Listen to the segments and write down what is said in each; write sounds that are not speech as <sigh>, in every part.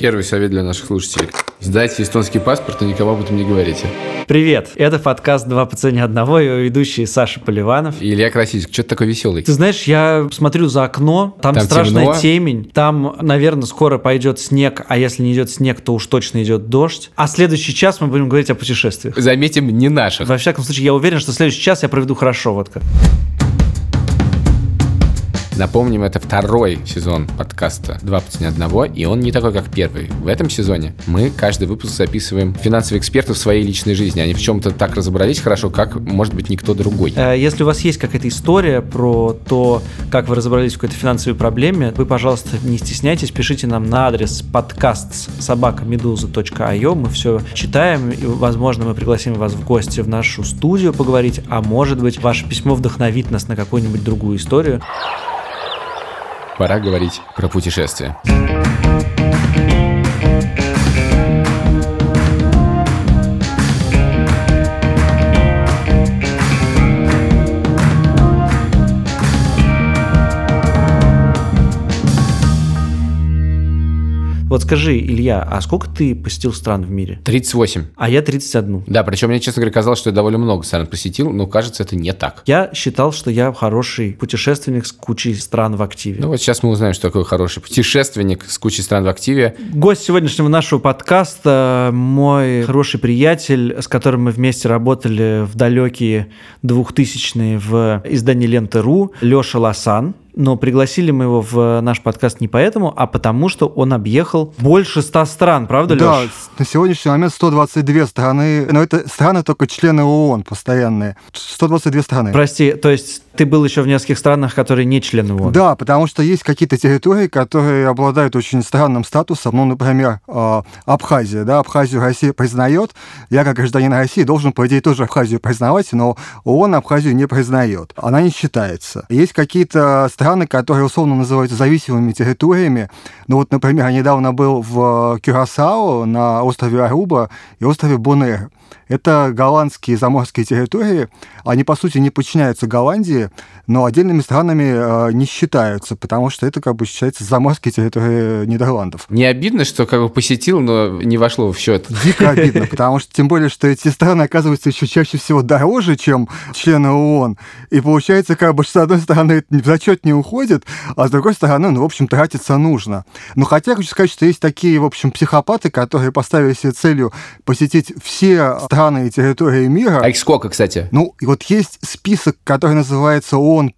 Первый совет для наших слушателей. Сдайте эстонский паспорт и никому об этом не говорите. Привет, это подкаст «Два по цене одного», его ведущие Саша Поливанов. И Илья Красильский. Что ты такой веселый? Ты знаешь, я смотрю за окно, там, Там страшная темно. темень, там, наверное, скоро пойдет снег, а если не идет снег, то уж точно идет дождь. А следующий час мы будем говорить о путешествиях. Заметим, не наших. Во всяком случае, я уверен, что следующий час я проведу хорошо. Вот как. Напомним, это второй сезон подкаста «Два по цене одного», и он не такой, как первый. В этом сезоне мы каждый выпуск записываем финансовых экспертов в своей личной жизни. Они в чем-то так разобрались хорошо, как, может быть, никто другой. Э, Если у вас есть какая-то история про то, как вы разобрались в какой-то финансовой проблеме, вы, пожалуйста, не стесняйтесь, пишите нам на адрес подкаст собакамедуза.io. Мы все читаем, и, возможно, мы пригласим вас в гости в нашу студию поговорить, а может быть, ваше письмо вдохновит нас на какую-нибудь другую историю. Пора говорить про путешествия. Вот скажи, Илья, а сколько ты посетил стран в мире? 38. А я 31. Да, причем мне, честно говоря, казалось, что я довольно много стран посетил, но кажется, это не так. Я считал, что я хороший путешественник с кучей стран в активе. Ну вот сейчас мы узнаем, что такое хороший путешественник с кучей стран в активе. Гость сегодняшнего нашего подкаста – мой хороший приятель, с которым мы вместе работали в далекие 2000-е в издании «Лента.ру», Леша Ласан. Но пригласили мы его в наш подкаст не поэтому, а потому, что он объехал больше ста стран, правда, Да, Леш? с- на сегодняшний момент 122 страны, но это страны только члены ООН постоянные. 122 страны. Прости, то есть ты был еще в нескольких странах, которые не члены ООН? Да, потому что есть какие-то территории, которые обладают очень странным статусом. Ну, например, э, Абхазия. Да, Абхазию Россия признает. Я, как гражданин России, должен, по идее, тоже Абхазию признавать, но ООН Абхазию не признает. Она не считается. Есть какие-то страны, которые условно называются зависимыми территориями. Ну, вот, например, я недавно был в Кюрасао на острове Аруба и острове Бонэр. Это голландские заморские территории. Они, по сути, не подчиняются Голландии, но отдельными странами э, не считаются, потому что это как бы считается заморские территории Нидерландов. Не обидно, что как бы посетил, но не вошло в счет. Дико <laughs> обидно, потому что тем более, что эти страны оказываются еще чаще всего дороже, чем члены ООН. И получается, как бы, что с одной стороны в зачет не уходит, а с другой стороны, ну, в общем, тратиться нужно. Но хотя, хочу сказать, что есть такие, в общем, психопаты, которые поставили себе целью посетить все страны и территории мира. А их сколько, кстати? Ну, и вот есть список, который называется ООН+,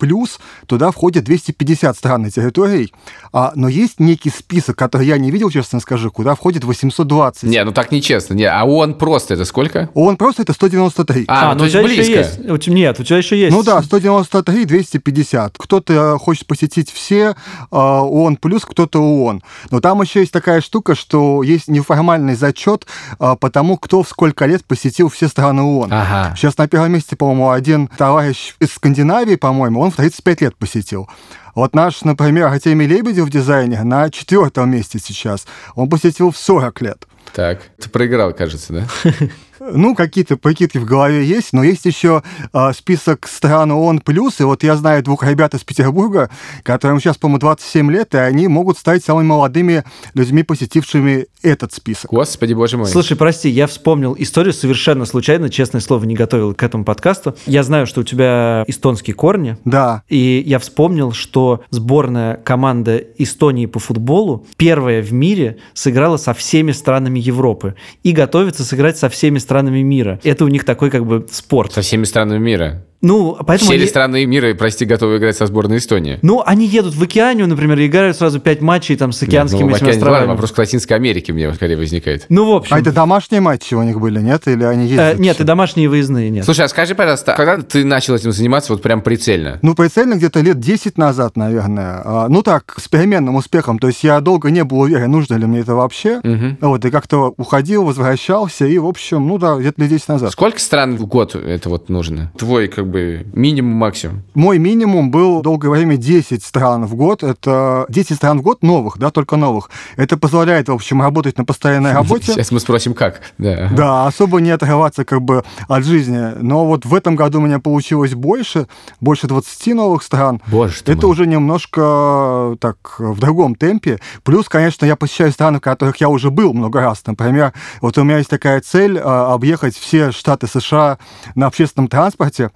туда входит 250 стран и территорий, а, но есть некий список, который я не видел, честно скажу, куда входит 820. Не, ну так нечестно. Не, а он просто это сколько? ООН просто это 193. А, ну, то у тебя близко. еще есть. У тебя- Нет, у тебя еще есть. Ну да, 193, 250. Кто-то хочет посетить все э, ООН плюс, кто-то ООН. Но там еще есть такая штука, что есть неформальный зачет э, по тому, кто в сколько лет посетил все страны ООН. Ага. Сейчас на первом месте, по-моему, один товарищ из Скандинавии, по-моему, он в 35 лет посетил. Вот наш, например, Артемий Лебедев, дизайнер, на четвертом месте сейчас. Он посетил в 40 лет. Так, ты проиграл, кажется, да? <laughs> Ну, какие-то прикидки в голове есть, но есть еще э, список стран ООН плюс, и вот я знаю двух ребят из Петербурга, которым сейчас, по-моему, 27 лет, и они могут стать самыми молодыми людьми, посетившими этот список. Господи, боже мой. Слушай, прости, я вспомнил историю совершенно случайно, честное слово, не готовил к этому подкасту. Я знаю, что у тебя эстонские корни, Да, и я вспомнил, что сборная команда Эстонии по футболу первая в мире сыграла со всеми странами Европы и готовится сыграть со всеми странами мира. Это у них такой как бы спорт. Со всеми странами мира. Ну, поэтому... Все они- страны мира, прости, готовы играть со сборной Эстонии? Ну, они едут в Океанию, например, и играют сразу пять матчей там с океанскими Ну, этими океане- ладно, островами. вопрос к Латинской Америке мне скорее возникает. Ну, в общем... а это домашние матчи у них были, нет? Или они э, ездят? нет, и домашние и выездные нет. Слушай, а скажи, пожалуйста, когда ты начал этим заниматься вот прям прицельно? Ну, прицельно где-то лет 10 назад, наверное. А, Ну так, с переменным успехом. То есть я долго не был уверен, нужно ли мне это вообще. Мгм. Вот, и как-то уходил, возвращался, и, в общем, ну да, где-то лет 10 назад. Сколько стран в год это вот нужно? Твой как бы минимум, максимум? Мой минимум был долгое время 10 стран в год. Это 10 стран в год новых, да, только новых. Это позволяет, в общем, работать на постоянной работе. Сейчас мы спросим, как. Да, да особо не отрываться как бы от жизни. Но вот в этом году у меня получилось больше, больше 20 новых стран. Боже Это мой. уже немножко так в другом темпе. Плюс, конечно, я посещаю страны, в которых я уже был много раз. Например, вот у меня есть такая цель а, объехать все штаты США на общественном транспорте.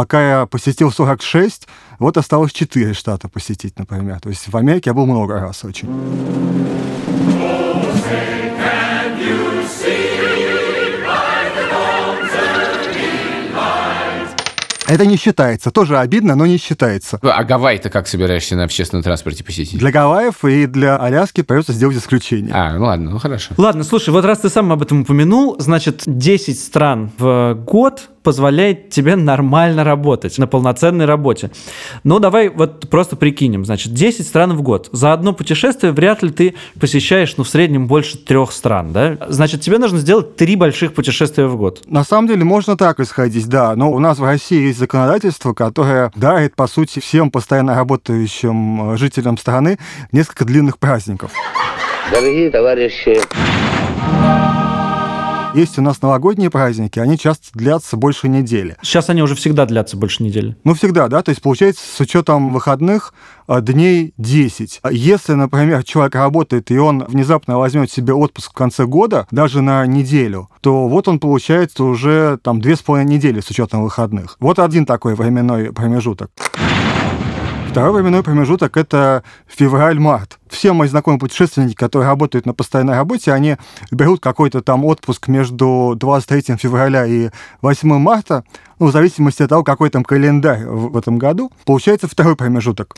Пока я посетил 46, вот осталось 4 штата посетить, например. То есть в Америке я был много раз очень. Это не считается. Тоже обидно, но не считается. А Гавайи ты как собираешься на общественном транспорте посетить? Для Гавайев и для Аляски придется сделать исключение. А, ну ладно, ну хорошо. Ладно, слушай, вот раз ты сам об этом упомянул, значит, 10 стран в год позволяет тебе нормально работать, на полноценной работе. Но давай вот просто прикинем, значит, 10 стран в год. За одно путешествие вряд ли ты посещаешь, ну, в среднем больше трех стран, да? Значит, тебе нужно сделать три больших путешествия в год. На самом деле можно так исходить, да. Но у нас в России есть законодательство, которое дарит, по сути, всем постоянно работающим жителям страны несколько длинных праздников. Дорогие товарищи, есть у нас новогодние праздники, они часто длятся больше недели. Сейчас они уже всегда длятся больше недели. Ну, всегда, да, то есть получается с учетом выходных а, дней 10. Если, например, человек работает, и он внезапно возьмет себе отпуск в конце года, даже на неделю, то вот он получается уже там две с половиной недели с учетом выходных. Вот один такой временной промежуток. Второй временной промежуток – это февраль-март. Все мои знакомые путешественники, которые работают на постоянной работе, они берут какой-то там отпуск между 23 февраля и 8 марта, ну, в зависимости от того, какой там календарь в этом году. Получается второй промежуток.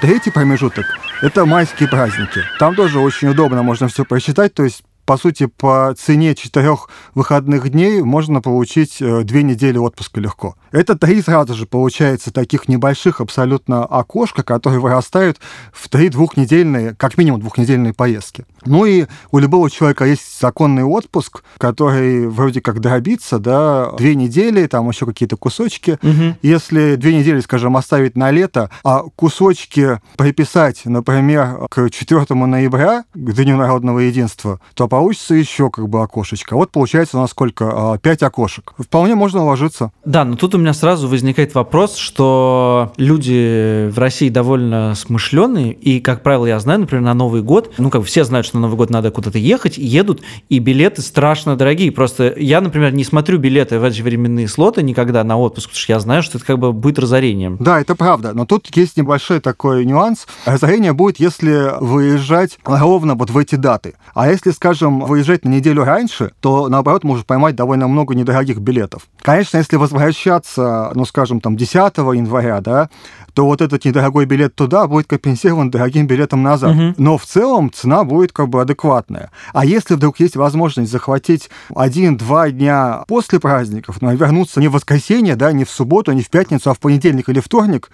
Третий промежуток – это майские праздники. Там тоже очень удобно, можно все просчитать, то есть по сути, по цене четырех выходных дней можно получить э, две недели отпуска легко. Это три сразу же получается таких небольших абсолютно окошка, которые вырастают в три двухнедельные, как минимум двухнедельные поездки. Ну и у любого человека есть законный отпуск, который вроде как дробится, да, две недели, там еще какие-то кусочки. Угу. Если две недели, скажем, оставить на лето, а кусочки приписать, например, к 4 ноября, к Дню народного единства, то получится еще как бы окошечко. Вот получается у нас сколько? Пять окошек. Вполне можно уложиться. Да, но тут у меня сразу возникает вопрос, что люди в России довольно смышленые, и, как правило, я знаю, например, на Новый год, ну, как бы все знают, что на Новый год надо куда-то ехать, едут, и билеты страшно дорогие. Просто я, например, не смотрю билеты в эти временные слоты никогда на отпуск, потому что я знаю, что это как бы будет разорением. Да, это правда, но тут есть небольшой такой нюанс. Разорение будет, если выезжать ровно вот в эти даты. А если, скажем, выезжать на неделю раньше, то, наоборот, можешь поймать довольно много недорогих билетов. Конечно, если возвращаться, ну, скажем, там, 10 января, да, то вот этот недорогой билет туда будет компенсирован дорогим билетом назад. Мгм. Но в целом цена будет как бы адекватная. А если вдруг есть возможность захватить один-два дня после праздников, ну, вернуться не в воскресенье, да, не в субботу, не в пятницу, а в понедельник или вторник,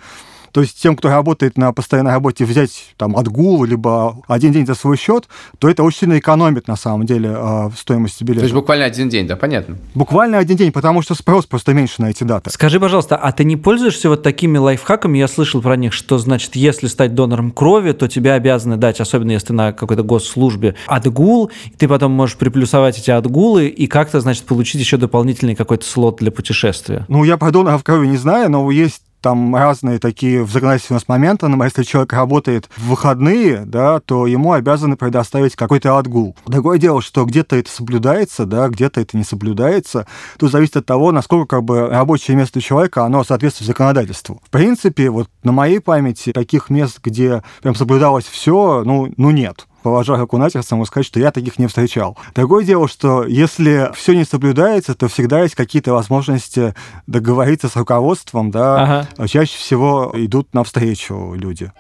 то есть тем, кто работает на постоянной работе, взять там отгул, либо один день за свой счет, то это очень сильно экономит на самом деле в стоимости билета. То есть буквально один день, да, понятно. Буквально один день, потому что спрос просто меньше на эти даты. Скажи, пожалуйста, а ты не пользуешься вот такими лайфхаками? Я слышал про них, что, значит, если стать донором крови, то тебе обязаны дать, особенно если ты на какой-то госслужбе, отгул, и ты потом можешь приплюсовать эти отгулы и как-то, значит, получить еще дополнительный какой-то слот для путешествия. Ну, я про доноров крови не знаю, но есть там разные такие в законодательстве у нас моменты, но если человек работает в выходные, да, то ему обязаны предоставить какой-то отгул. Другое дело, что где-то это соблюдается, да, где-то это не соблюдается. Тут зависит от того, насколько как бы рабочее место человека, оно соответствует законодательству. В принципе, вот на моей памяти таких мест, где прям соблюдалось все, ну, ну нет положа руку на сердце, могу сказать, что я таких не встречал. Другое дело, что если все не соблюдается, то всегда есть какие-то возможности договориться с руководством, да, Ага. чаще всего идут навстречу люди.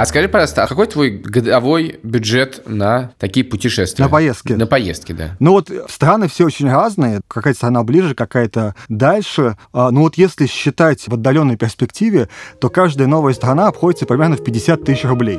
А скажи, пожалуйста, а какой твой годовой бюджет на такие путешествия? На поездки? На поездки, да. Ну вот страны все очень разные, какая-то страна ближе, какая-то дальше. А, Ну вот если считать в отдаленной перспективе, то каждая новая страна обходится примерно в 50 тысяч рублей.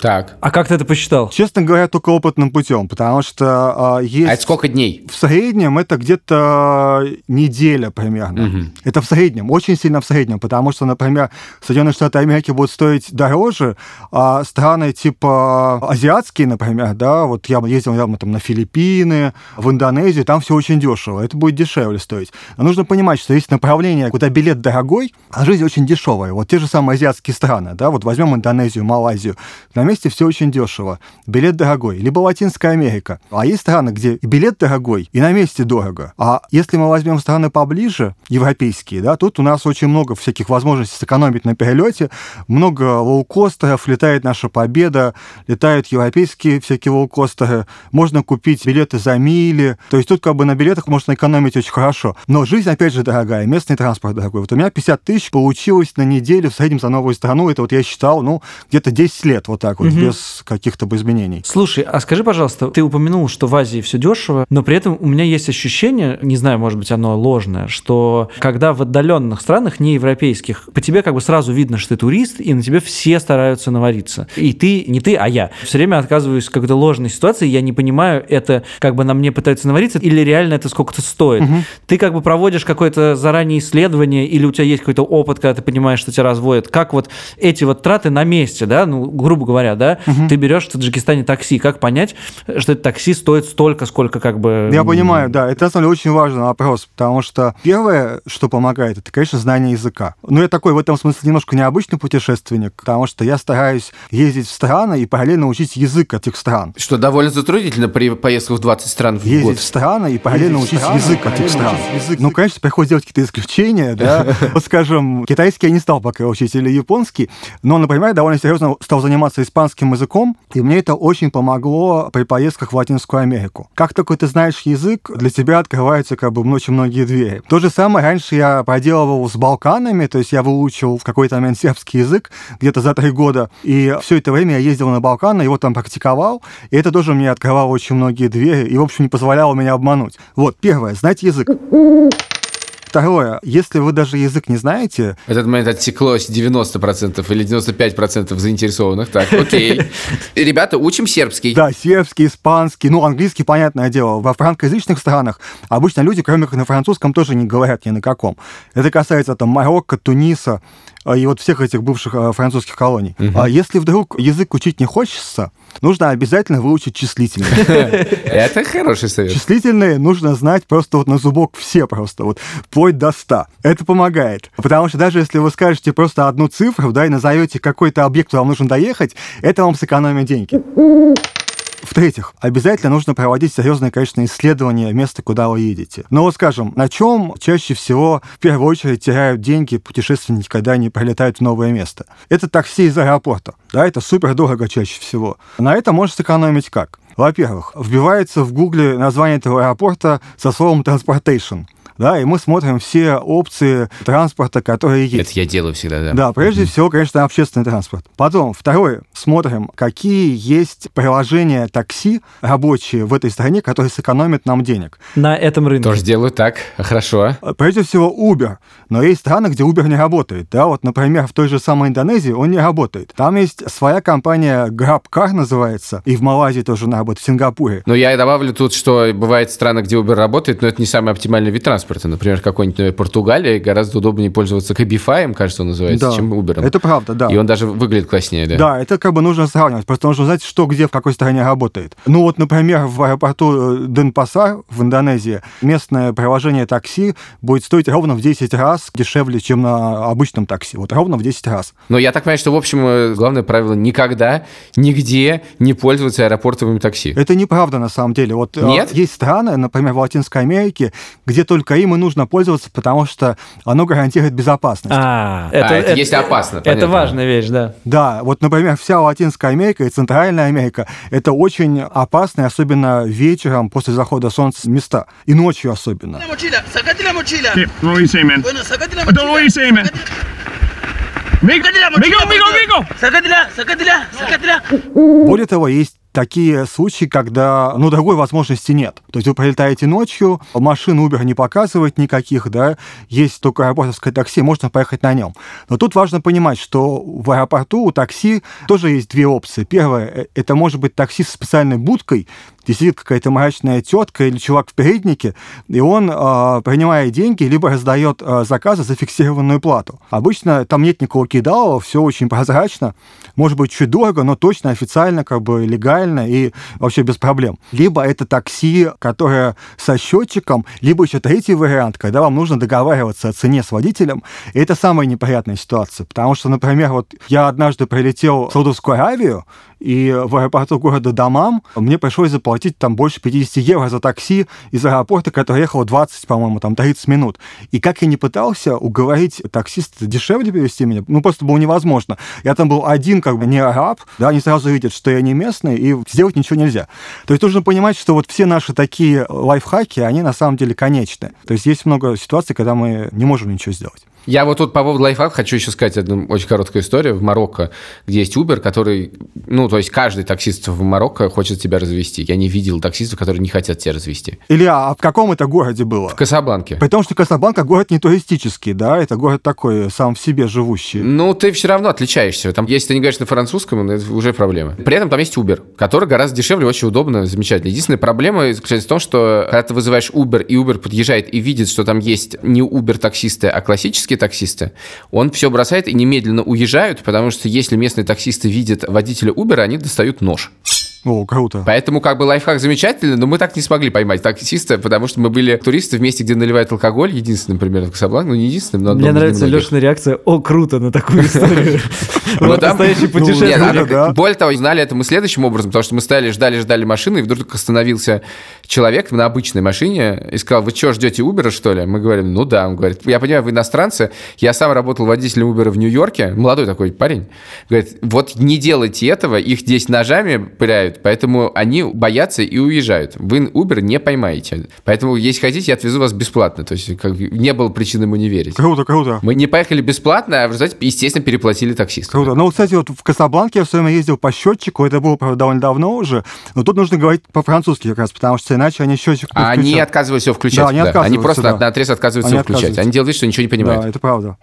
Так. А как ты это посчитал? Честно говоря, только опытным путем, потому что э, есть... А это сколько дней? В среднем это где-то неделя примерно. Мгм. Это в среднем, очень сильно в среднем, потому что, например, Соединенные Штаты Америки будут стоить дороже, а страны типа азиатские, например, да, вот я ездил недавно там на Филиппины, в Индонезию, там все очень дешево, это будет дешевле стоить. Но нужно понимать, что есть направление, куда билет дорогой, а жизнь очень дешевая. Вот те же самые азиатские страны, да, вот возьмем Индонезию, Малайзию, на месте все очень дешево, билет дорогой, либо Латинская Америка. А есть страны, где и билет дорогой, и на месте дорого. А если мы возьмем страны поближе, европейские, да, тут у нас очень много всяких возможностей сэкономить на перелете, много лоукостеров, летает наша победа, летают европейские всякие лоукостеры, можно купить билеты за мили, то есть тут как бы на билетах можно экономить очень хорошо. Но жизнь, опять же, дорогая, местный транспорт дорогой. Вот у меня 50 тысяч получилось на неделю в среднем за новую страну, это вот я считал, ну, где-то 10 лет вот так вот, Мгм. без каких-то бы изменений. Слушай, а скажи, пожалуйста, ты упомянул, что в Азии все дешево, но при этом у меня есть ощущение, не знаю, может быть, оно ложное, что когда в отдаленных странах, не европейских, по тебе как бы сразу видно, что ты турист, и на тебе все стараются навариться. И ты, не ты, а я. Все время отказываюсь в какой-то ложной ситуации, я не понимаю, это как бы на мне пытаются навариться, или реально это сколько-то стоит. Ты как бы проводишь какое-то заранее исследование, или у тебя есть какой-то опыт, когда ты понимаешь, что тебя разводят. Как вот эти вот траты на месте, да, ну, грубо говоря, да, ты берешь в Таджикистане такси, как понять, что это такси стоит столько, сколько как бы... Я понимаю, да, это на самом деле очень важный вопрос, потому что первое, что помогает, это, конечно, знание языка. Но я такой в этом смысле немножко необычный путешественник, потому что я стараюсь ездить в страны и параллельно учить язык этих стран. Что довольно затруднительно при поездках в 20 стран в ездить год. в страны и параллельно учить язык этих стран. Ну, конечно, приходится делать какие-то исключения, да. <laughs> Вот, скажем, китайский я не стал пока учить или японский, но, например, я довольно серьезно стал заниматься испанским языком, и мне это очень помогло при поездках в Латинскую Америку. Как только ты знаешь язык, для тебя открываются как бы очень многие двери. То же самое раньше я проделывал с Балканами, то есть я выучил в какой-то момент сербский язык где-то за три года, и все это время я ездил на Балканы, его там практиковал, и это тоже мне открывало очень многие двери, и, в общем, не позволяло меня обмануть. Вот, первое, знать язык. Второе, если вы даже язык не знаете, В этот момент отсеклось 90% или 95% заинтересованных. Так, окей. <laughs> Ребята, учим сербский. да, сербский, испанский, ну, английский, понятное дело, во франкоязычных странах обычно люди, кроме как на французском, тоже не говорят ни на каком. Это касается там Марокко, Туниса и вот всех этих бывших а, французских колоний. А если вдруг язык учить не хочется, нужно обязательно выучить числительные. <laughs> Это хороший совет. Числительные нужно знать просто вот на зубок все просто, вот вплоть до 100. Это помогает. Потому что даже если вы скажете просто одну цифру, да, и назовете какой-то объект, куда вам нужно доехать, это вам сэкономит деньги. В-третьих, обязательно нужно проводить серьезное, конечно, исследование места, куда вы едете. Но вот скажем, на чем чаще всего в первую очередь теряют деньги путешественники, когда они прилетают в новое место? Это такси из аэропорта. Да, это супер дорого чаще всего. На это можно сэкономить как? Во-первых, вбивается в гугле название этого аэропорта со словом transportation. Да, и мы смотрим все опции транспорта, которые есть. Это я делаю всегда, да. Да, прежде всего, конечно, общественный транспорт. Потом, второе, смотрим, какие есть приложения такси рабочие в этой стране, которые сэкономят нам денег. На этом рынке. Тоже делаю так. Хорошо. Прежде всего, Uber. Но есть страны, где Uber не работает. Да, вот, например, в той же самой Индонезии он не работает. Там есть своя компания GrabCar называется, и в Малайзии тоже она работает, в Сингапуре. Но я добавлю тут, что бывает страны, где Uber работает, но это не самый оптимальный вид транспорта. Например, какой-нибудь например, Португалия гораздо удобнее пользоваться Cabify, кажется, он называется, Да, чем Uber. Это правда, да. И он даже выглядит класснее, да? Да, это как бы нужно сравнивать. Просто нужно знать, что где, в какой стране работает. Ну вот, например, в аэропорту э, Денпасар в Индонезии местное приложение такси будет стоить ровно в 10 раз дешевле, чем на обычном такси. Вот ровно в 10 раз. Но я так понимаю, что, в общем, э, главное правило никогда, нигде не пользоваться аэропортовыми такси. Это неправда на самом деле. Вот э, Нет? есть страны, например, в Латинской Америке, где только им и нужно пользоваться, потому что оно гарантирует безопасность. А, это есть опасно, Это понятно. важная вещь, да. Да, вот, например, вся Латинская Америка и Центральная Америка – это очень опасные, особенно вечером после захода солнца места. И ночью особенно. Более того, есть такие случаи, когда, ну, другой возможности нет. То есть вы прилетаете ночью, машин Uber не показывает никаких, да, есть только аэропортовское такси, можно поехать на нем. Но тут важно понимать, что в аэропорту у такси тоже есть две опции. Первое, э, это может быть такси с специальной будкой, где сидит какая-то мрачная тетка или чувак в переднике, и он, э, принимая деньги, либо раздает э, заказы за фиксированную плату. Обычно там нет никакого кидалова, все очень прозрачно, может быть, чуть дорого, но точно официально, как бы легально и вообще без проблем. Либо это такси, которое со счетчиком, либо еще третий вариант, когда вам нужно договариваться о цене с водителем. И это самая неприятная ситуация, потому что, например, вот я однажды прилетел в Саудовскую Аравию, и в аэропорту города Дамам мне пришлось заплатить там больше 50 евро за такси из аэропорта, который ехал 20, по-моему, там 30 минут. И как я не пытался уговорить таксиста дешевле перевести меня, ну просто было невозможно. Я там был один, как бы не араб, да, они сразу видят, что я не местный, и сделать ничего нельзя. То есть нужно понимать, что вот все наши такие лайфхаки, они на самом деле конечны. То есть есть много ситуаций, когда мы не можем ничего сделать. Я вот тут по поводу лайфхак хочу еще сказать одну очень короткую историю. В Марокко, где есть Uber, который, ну, то есть каждый таксист в Марокко хочет тебя развести. Я не видел таксистов, которые не хотят тебя развести. Илья, а в каком это городе было? В Касабланке. При том, что Касабланка город не туристический, да, это город такой сам в себе живущий. Ну, ты все равно отличаешься. Там, если ты не говоришь на французском, ну, это уже проблема. При этом там есть Uber, который гораздо дешевле, очень удобно, замечательно. Единственная проблема заключается в том, что когда ты вызываешь Uber, и Uber подъезжает и видит, что там есть не Uber-таксисты, а классические таксисты, он все бросает и немедленно уезжают, потому что если местные таксисты видят водителя Uber, они достают нож. О, круто. Поэтому как бы лайфхак замечательный, но мы так не смогли поймать таксиста, потому что мы были туристы в месте, где наливают алкоголь, единственным, например, в Касабланке, ну не единственным, но Мне нравится Лешина реакция, о, круто, на такую историю. <laughs> Ну, настоящий путешественник. Более того, знали это мы следующим образом, потому что мы стояли, ждали, ждали машины, и вдруг остановился человек на обычной машине и сказал, вы что, ждете Uber, что ли? Мы говорим, ну да. Он говорит, я понимаю, вы иностранцы, я сам работал водителем Uber в Нью-Йорке, молодой такой парень. Говорит, вот не делайте этого, их здесь ножами пыляют, уезжают. Поэтому они боятся и уезжают. Вы Uber не поймаете. Поэтому, если хотите, я отвезу вас бесплатно. То есть, как не было причин ему не верить. Круто, круто. Мы не поехали бесплатно, а в результате, естественно, переплатили таксисту. Круто. Ну, кстати, вот в Касабланке я все время ездил по счетчику, это было, правда, довольно давно уже, но тут нужно говорить по-французски как раз, потому что иначе они счетчик а Они отказываются его включать. Да, они, да. отказываются, они просто да. на отрез отказываются они его включать. Они делают вид, что ничего не понимают. Да, это правда.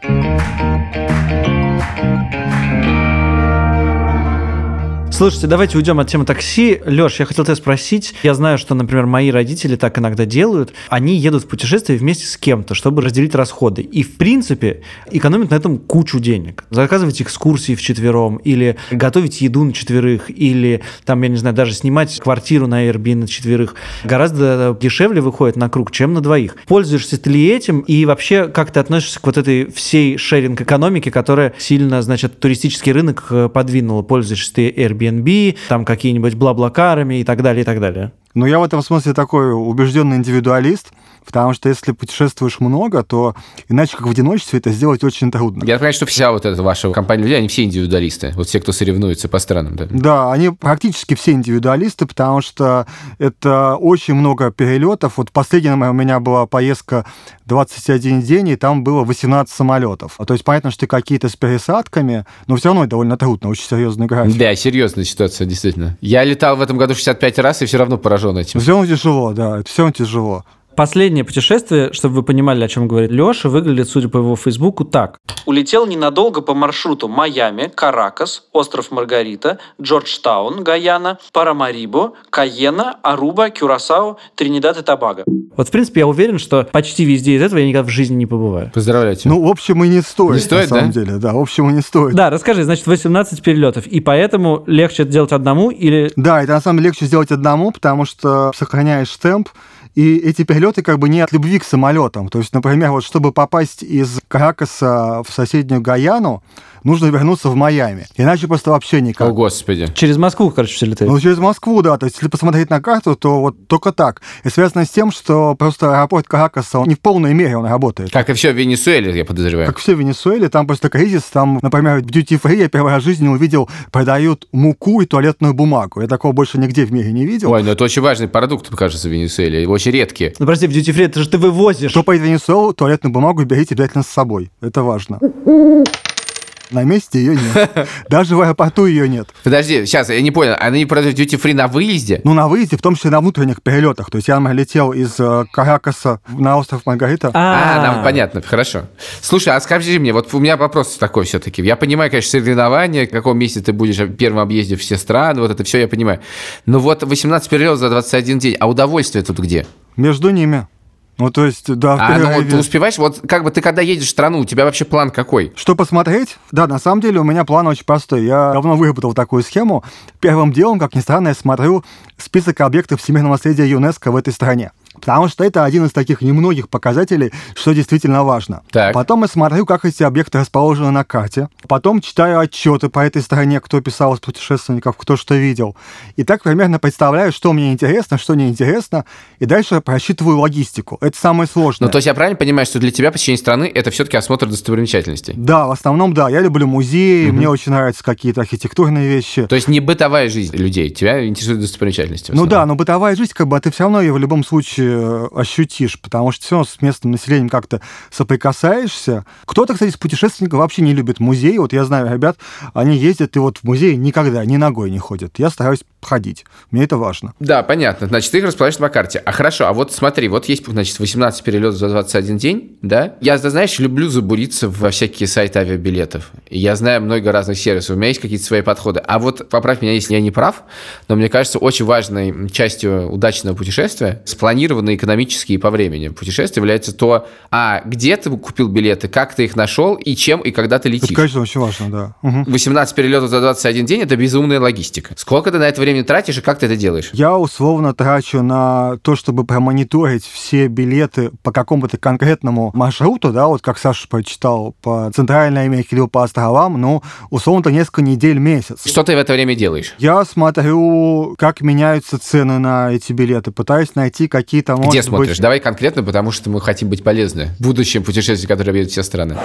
Слушайте, давайте уйдем от темы такси. Леш, я хотел тебя спросить. Я знаю, что, например, мои родители так иногда делают. Они едут в путешествие вместе с кем-то, чтобы разделить расходы. И, в принципе, экономят на этом кучу денег. Заказывать экскурсии в четвером, или готовить еду на четверых, или, там, я не знаю, даже снимать квартиру на Airbnb на четверых. Гораздо дешевле выходит на круг, чем на двоих. Пользуешься ты ли этим? И вообще, как ты относишься к вот этой всей шеринг-экономике, которая сильно, значит, туристический рынок э, подвинула? Пользуешься ты Airbnb Airbnb, там какие-нибудь бла-блакарами и так далее, и так далее. Ну, я в этом смысле такой убежденный индивидуалист, потому что если путешествуешь много, то иначе как в одиночестве это сделать очень трудно. Я понимаю, что вся вот эта ваша компания людей, они все индивидуалисты, вот все, кто соревнуется по странам. Да, да они практически все индивидуалисты, потому что это очень много перелетов. Вот последняя у меня была поездка 21 день, и там было 18 самолетов. То есть понятно, что какие-то с пересадками, но все равно это довольно трудно, очень серьезный график. Да, серьезная ситуация, действительно. Я летал в этом году 65 раз и все равно поражен поражен этим. Все равно тяжело, да, все равно тяжело. Последнее путешествие, чтобы вы понимали, о чем говорит Леша, выглядит, судя по его фейсбуку, так. Улетел ненадолго по маршруту Майами, Каракас, остров Маргарита, Джорджтаун, Гаяна, Парамарибо, Каена, Аруба, Кюрасао, Тринидад и Тобаго. Вот, в принципе, я уверен, что почти везде из этого я никогда в жизни не побываю. Поздравляйте. Ну, в общем, и не стоит, не стоит на самом да? деле. Да, в общем, и не стоит. Да, расскажи, значит, 18 перелетов, и поэтому легче это делать одному или... Да, это на самом деле легче сделать одному, потому что сохраняешь темп, и эти перелеты как бы не от любви к самолетам. То есть, например, вот чтобы попасть из Каракаса в соседнюю Гаяну, нужно вернуться в Майами. Иначе просто вообще никак. О, Господи. Через Москву, короче, все летает. Ну, через Москву, да. То есть, если посмотреть на карту, то вот только так. И связано с тем, что просто аэропорт Каракаса, он не в полной мере он работает. Как и все в Венесуэле, я подозреваю. Как все в Венесуэле, там просто кризис. Там, например, в Duty Free я первый раз в жизни увидел, продают муку и туалетную бумагу. Я такого больше нигде в мире не видел. Ой, ну это очень важный продукт, кажется, в Венесуэле. Очень редкие. Ну, прости, в Duty Free это же ты вывозишь. Кто поедет в Венесуэлу, туалетную бумагу берите обязательно с собой. Это важно. На месте ее нет. <laughs> Даже в аэропорту ее нет. Подожди, сейчас, я не понял, она не продает duty-free на выезде? Ну, на выезде, в том числе на внутренних перелетах. То есть я например, летел из э, Каракаса на остров Маргарита. А, нам понятно, хорошо. Слушай, а скажи мне, вот у меня вопрос такой все-таки. Я понимаю, конечно, соревнования, в каком месте ты будешь в первом объезде все страны, вот это все я понимаю. Но вот 18 перелетов за 21 день, а удовольствие тут где? Между ними. Ну, то есть, да, в А ну вот ты успеваешь, вот как бы ты когда едешь в страну, у тебя вообще план какой? Что посмотреть? Да, на самом деле у меня план очень простой. Я давно выработал такую схему. Первым делом, как ни странно, я смотрю список объектов всемирного наследия ЮНЕСКО в этой стране. Потому что это один из таких немногих показателей, что действительно важно. Так. Потом я смотрю, как эти объекты расположены на карте. Потом читаю отчеты по этой стране, кто писал из путешественников, кто что видел. И так примерно представляю, что мне интересно, что неинтересно. И дальше просчитываю логистику. Это самое сложное. Ну, то есть я правильно понимаю, что для тебя посещение страны это все-таки осмотр достопримечательностей? Да, в основном, да. Я люблю музеи, мне очень нравятся какие-то архитектурные вещи. То есть не бытовая жизнь людей, тебя интересуют достопримечательности? Ну да, но бытовая жизнь, как бы, ты все равно ее в любом случае э, ощутишь, потому что все равно с местным населением как-то соприкасаешься. Кто-то, кстати, из путешественников вообще не любит музеи. Вот я знаю ребят, они ездят и вот в музей никогда ни ногой не ходят. Я стараюсь ходить. Мне это важно. Да, понятно. Значит, ты их располагаешь по карте. А хорошо, а вот смотри, вот есть, значит, 18 перелетов за 21 день, да? Я, знаешь, люблю забуриться во всякие сайты авиабилетов. Я знаю много разных сервисов, у меня есть какие-то свои подходы. А вот, поправь меня, если я не прав, но мне кажется, очень важной частью удачного путешествия, спланированные экономически и по времени путешествия, является то, а где ты купил билеты, как ты их нашел, и чем, и когда ты летишь. Это, конечно, очень важно, да. Мгм. 18 перелетов за 21 день – это безумная логистика. Сколько ты на это время тратишь и как ты это делаешь? Я условно трачу на то, чтобы промониторить все билеты по какому-то конкретному маршруту, да, вот как Саша прочитал по Центральной Америке либо по островам, ну, условно-то несколько недель, месяц. Что ты в это время делаешь? Я смотрю, как меняются цены на эти билеты, пытаюсь найти какие-то, Где смотришь? быть... Давай конкретно, потому что мы хотим быть полезны будущим путешествиям, которые объедут все страны.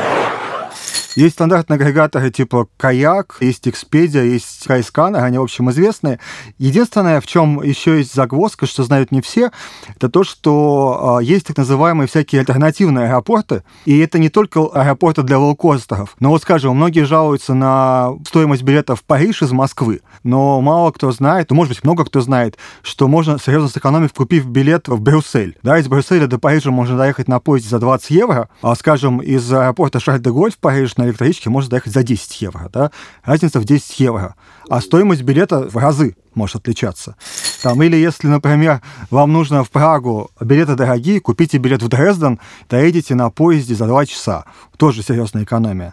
Есть стандартные агрегаторы типа Каяк, есть Expedia, есть Skyscanner, они, в общем, известные. Единственное, в чем еще есть загвоздка, что знают не все, это то, что э, есть так называемые всякие альтернативные аэропорты, и это не только аэропорты для лоукостеров. Но вот, скажем, многие жалуются на стоимость билетов в Париж из Москвы, но мало кто знает, ну, может быть, много кто знает, что можно серьезно сэкономить, купив билет в Брюссель. Да, из Брюсселя до Парижа можно доехать на поезде за 20 евро, а, скажем, из аэропорта Шарль-де-Голь в Париж на электричке можно доехать за 10 евро. Да? Разница в 10 евро. А стоимость билета в разы может отличаться. Там, или если, например, вам нужно в Прагу, билеты дорогие, купите билет в Дрезден, доедете на поезде за 2 часа. Тоже серьезная экономия.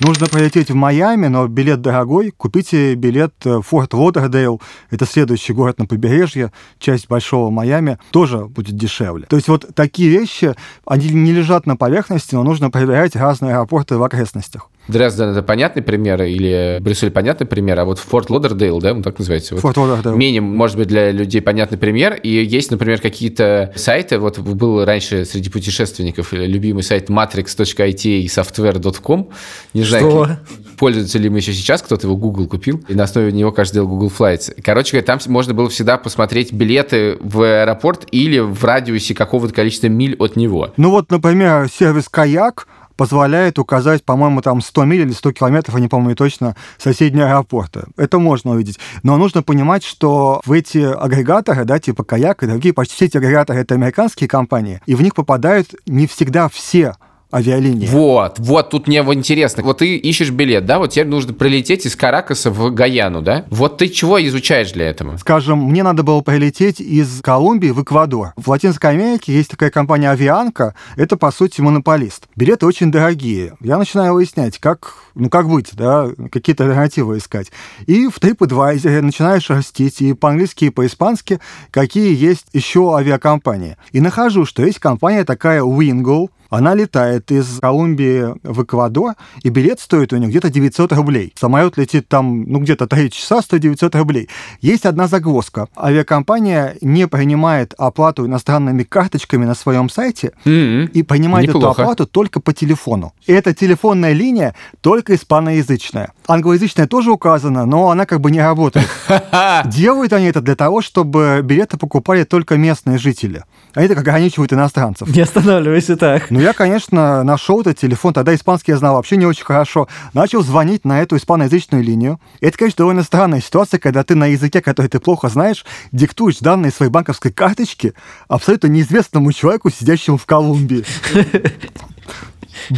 Нужно полететь в Майами, но билет дорогой. Купите билет в Форт Лодердейл. Это следующий город на побережье, часть большого Майами. Тоже будет дешевле. То есть вот такие вещи, они не лежат на поверхности, но нужно проверять разные аэропорты в окрестностях. Дрезден – это понятный пример, или Брюссель – понятный пример, а вот Форт Лодердейл, да, он так называется? Вот Форт Лодердейл. Менее, может быть, для людей понятный пример. И есть, например, какие-то сайты, вот был раньше среди путешественников любимый сайт matrix.it и software.com. Не знаю, Что? пользуется ли им еще сейчас, кто-то его Google купил, и на основе него, кажется, делал Google Flights. Короче говоря, там можно было всегда посмотреть билеты в аэропорт или в радиусе какого-то количества миль от него. Ну вот, например, сервис «Каяк» позволяет указать, по-моему, там 100 миль или 100 километров, я не помню точно, соседние аэропорты. Это можно увидеть. Но нужно понимать, что в эти агрегаторы, да, типа «Каяк» и другие, почти все эти агрегаторы — это американские компании, и в них попадают не всегда все авиалинии. Вот, вот тут мне интересно. Вот ты ищешь билет, да, вот тебе нужно прилететь из Каракаса в Гаяну, да? Вот ты чего изучаешь для этого? Скажем, мне надо было прилететь из Колумбии в Эквадор. В Латинской Америке есть такая компания «Авианка». Это, по сути, монополист. Билеты очень дорогие. Я начинаю выяснять, как, ну, как быть, да, какие-то альтернативы искать. И в TripAdvisor начинаешь растить и по-английски, и по-испански, какие есть еще авиакомпании. И нахожу, что есть компания такая Wingo, она летает из Колумбии в Эквадор, и билет стоит у нее где-то 900 рублей. Самолет летит там, ну, где-то 3 часа, стоит 900 рублей. Есть одна загвоздка. Авиакомпания не принимает оплату иностранными карточками на своем сайте М-м. и принимает эту Неплохо. оплату только по телефону. И эта телефонная линия только испаноязычная. Англоязычная тоже указана, но она как бы не работает. <laughs> Делают они это для того, чтобы билеты покупали только местные жители. Они так ограничивают иностранцев. Не останавливайся так. Ну, я, конечно, нашел этот телефон. Тогда испанский я знал вообще не очень хорошо. Начал звонить на эту испаноязычную линию. Это, конечно, довольно странная ситуация, когда ты на языке, который ты плохо знаешь, диктуешь данные своей банковской карточки абсолютно неизвестному человеку, сидящему в Колумбии.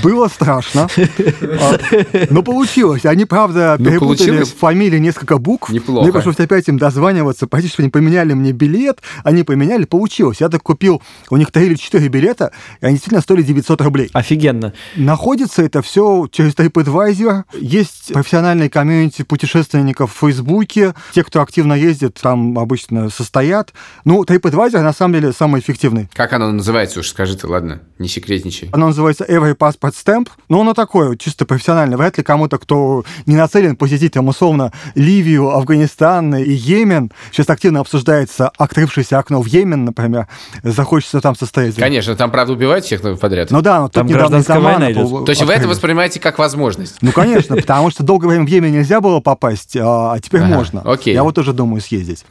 Было страшно, а, но получилось. Они, правда, Ну, перепутали фамилии несколько букв. Неплохо. Мне пришлось опять им дозваниваться, просить, что они поменяли мне билет. Они поменяли, получилось. Я так купил, у них три или четыре билета, и они действительно стоили 900 рублей. Офигенно. Находится это все через TripAdvisor. Есть профессиональные комьюнити путешественников в Фейсбуке. Те, кто активно ездит, там обычно состоят. Ну, TripAdvisor на самом деле самый эффективный. Как оно называется уж, скажи ты, ладно, не секретничай. Оно называется Every Passport Stamp. Но оно такое, чисто профессиональное. Вряд ли кому-то, кто не нацелен посетить, там, условно, Ливию, Афганистан и Йемен. Сейчас активно обсуждается открывшееся окно в Йемен, например. Захочется там состоять. Конечно, там, правда, убивают всех подряд. Ну да, но Там недавно война идет. То есть вы это воспринимаете как возможность? Ну, конечно, <laughs> потому что долгое время в Йемен нельзя было попасть, а а теперь можно. окей. Я вот тоже думаю съездить.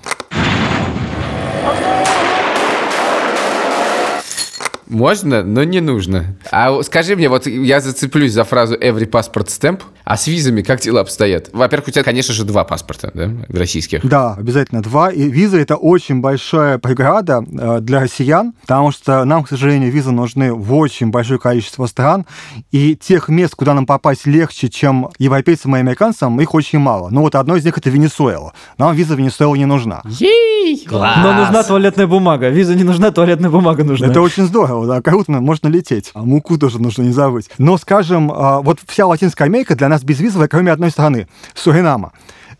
Можно, но не нужно. А вот скажи мне, вот я зацеплюсь за фразу every passport stamp, а с визами как дела обстоят? Во-первых, у тебя, конечно же, два паспорта, да, российских. Да, обязательно два. И виза это очень большая преграда э, для россиян, потому что нам, к сожалению, визы нужны в очень большое количество стран, и тех мест, куда нам попасть легче, чем европейцам и американцам, их очень мало. Ну вот одно из них это Венесуэла. Нам виза в Венесуэлу не нужна. Ей! Но нужна туалетная бумага. Виза не нужна, туалетная бумага нужна. Это очень здорово, да, круто, можно лететь. А муку тоже нужно не забыть. Но, скажем, а, вот вся Латинская Америка для нас безвизовая, кроме одной страны, Суринама.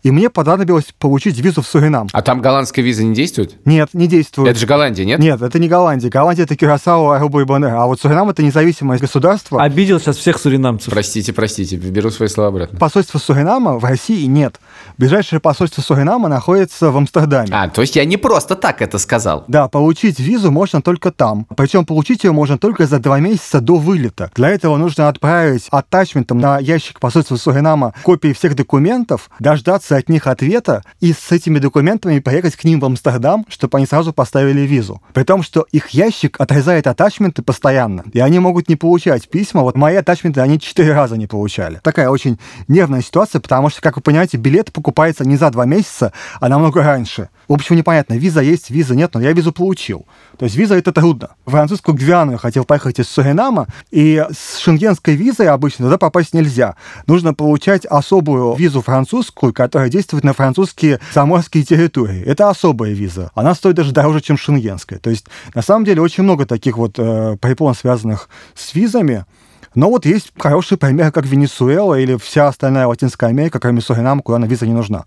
И мне понадобилось получить визу в Суринам. А там голландская виза не действует? Нет, не действует. Это же Голландия, нет? Нет, это не Голландия. Голландия это Кюрасао, Арубу и Боннер. А вот Суринам это независимое государство. Обидел сейчас всех суринамцев. Простите, простите, беру свои слова обратно. Посольства Суринама в России нет. Ближайшее посольство Суринама находится в Амстердаме. А, то есть я не просто так это сказал. Да, получить визу можно только там. Причем получить ее можно только за два месяца до вылета. Для этого нужно отправить аттачментом на ящик посольства Суринама копии всех документов, дождаться от них ответа и с этими документами поехать к ним в Амстердам, чтобы они сразу поставили визу. При том, что их ящик отрезает аттачменты постоянно, и они могут не получать письма. Вот мои аттачменты они четыре раза не получали. Такая очень нервная ситуация, потому что, как вы понимаете, билет покупается не за два месяца, а намного раньше. В общем, непонятно, виза есть, виза нет, но я визу получил. То есть виза это трудно. В французскую Гвиану я хотел поехать из Суринама, и с шенгенской визой обычно туда попасть нельзя. Нужно получать особую визу французскую, которая действует на французские заморские территории. Это особая виза. Она стоит даже дороже, чем шенгенская. То есть, на самом деле, очень много таких вот э, препон, связанных с визами. Но вот есть хороший пример, как Венесуэла или вся остальная Латинская Америка, кроме Суринама, куда на виза не нужна.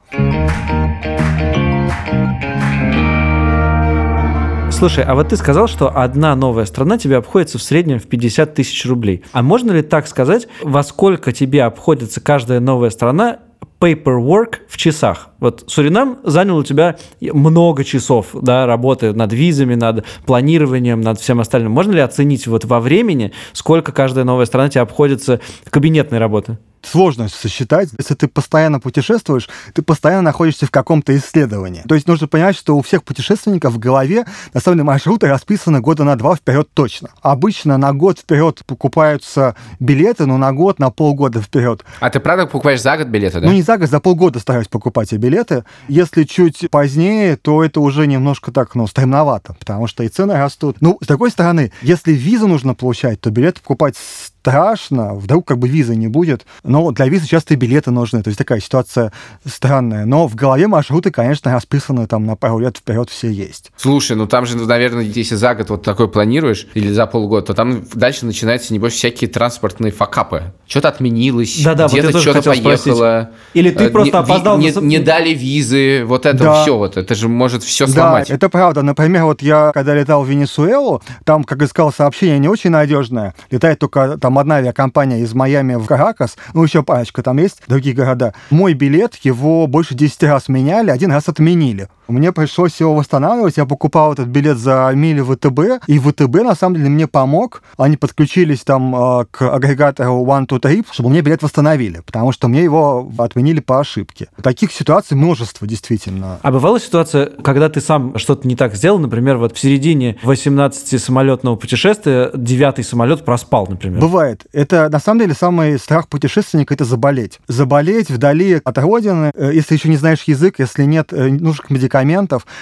Слушай, а вот ты сказал, что одна новая страна тебе обходится в среднем в 50 тысяч рублей. А можно ли так сказать, во сколько тебе обходится каждая новая страна paperwork в часах. Вот Суринам занял у тебя много часов да, работы над визами, над планированием, над всем остальным. Можно ли оценить вот во времени, сколько каждая новая страна тебе обходится кабинетной работы? Сложно сосчитать. Если ты постоянно путешествуешь, ты постоянно находишься в каком-то исследовании. То есть нужно понимать, что у всех путешественников в голове на самом деле маршруты расписаны года на два вперед точно. Обычно на год вперед покупаются билеты, но на год, на полгода вперед. А ты правда покупаешь за год билеты, да? Ну, не за год, за полгода стараюсь покупать эти билеты. Если чуть позднее, то это уже немножко так, ну, стремновато, потому что и цены растут. Ну, с другой стороны, если визу нужно получать, то билеты покупать страшно, вдруг как бы визы не будет. Но для визы часто и билеты нужны, то есть такая ситуация странная. Но в голове маршруты, конечно, расписаны там на пару лет вперед все есть. Слушай, ну там же, наверное, если за год вот такой планируешь, или за полгода, то там дальше начинаются, небось, всякие транспортные факапы. Что-то отменилось, Да-да, вот я где-то тоже что-то поехало. спросить. Или ты э, просто не- опоздал на Не, сам- не дали визы, вот это Да. все, вот это же может все Да, сломать. это правда. Например, вот я, когда летал в Венесуэлу, там, как я сказал, сообщение не очень надежное. Летает только там одна авиакомпания из Майами в Каракас, ну, еще парочка там есть, другие города. Мой билет, его больше 10 раз меняли, один раз отменили. Мне пришлось его восстанавливать. Я покупал этот билет за мили ВТБ, и ВТБ, на самом деле, мне помог. Они подключились там э, к агрегатору One to Trip, чтобы мне билет восстановили, потому что мне его отменили по ошибке. Таких ситуаций множество, действительно. А бывала ситуация, когда ты сам что-то не так сделал, например, вот в середине 18-самолетного путешествия девятый самолет проспал, например? Бывает. Это, на самом деле, самый страх путешественника – это заболеть. Заболеть вдали от родины, э, если еще не знаешь язык, если нет э, нужных медикаментов.